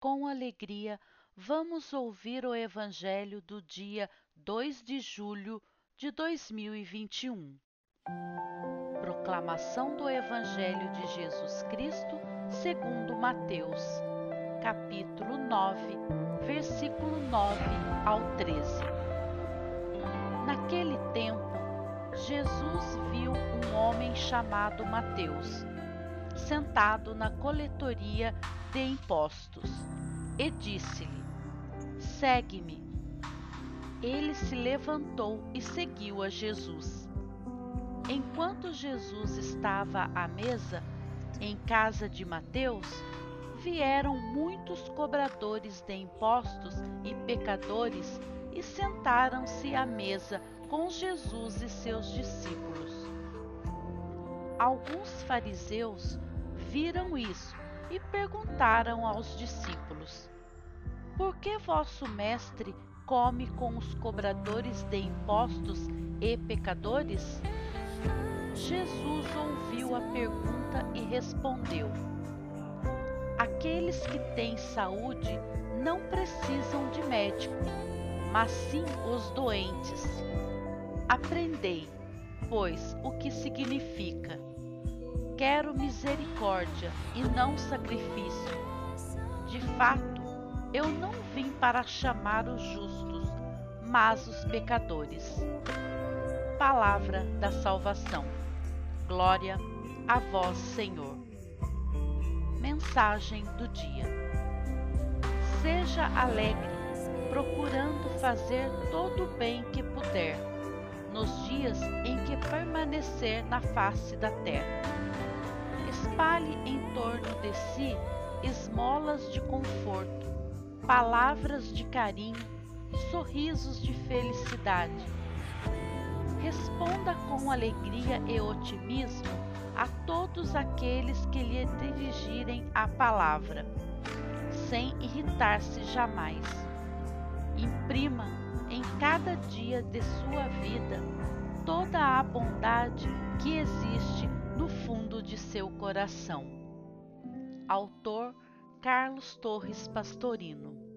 com alegria, vamos ouvir o Evangelho do dia 2 de julho de 2021. Proclamação do Evangelho de Jesus Cristo segundo Mateus, capítulo 9, versículo 9 ao 13. Naquele tempo, Jesus viu um homem chamado Mateus sentado na coletoria de impostos e disse-lhe: Segue-me. Ele se levantou e seguiu a Jesus. Enquanto Jesus estava à mesa, em casa de Mateus, vieram muitos cobradores de impostos e pecadores e sentaram-se à mesa com Jesus e seus discípulos. Alguns fariseus viram isso e perguntaram aos discípulos: Por que vosso mestre come com os cobradores de impostos e pecadores? Jesus ouviu a pergunta e respondeu: Aqueles que têm saúde não precisam de médico, mas sim os doentes. Aprendei, pois, o que significa Quero misericórdia e não sacrifício. De fato, eu não vim para chamar os justos, mas os pecadores. Palavra da salvação. Glória a vós, Senhor. Mensagem do dia. Seja alegre, procurando fazer todo o bem que puder, nos dias em que permanecer na face da terra espalhe em torno de si esmolas de conforto, palavras de carinho, sorrisos de felicidade. Responda com alegria e otimismo a todos aqueles que lhe dirigirem a palavra, sem irritar-se jamais. Imprima em cada dia de sua vida toda a bondade que existe no fundo de seu coração. Autor Carlos Torres Pastorino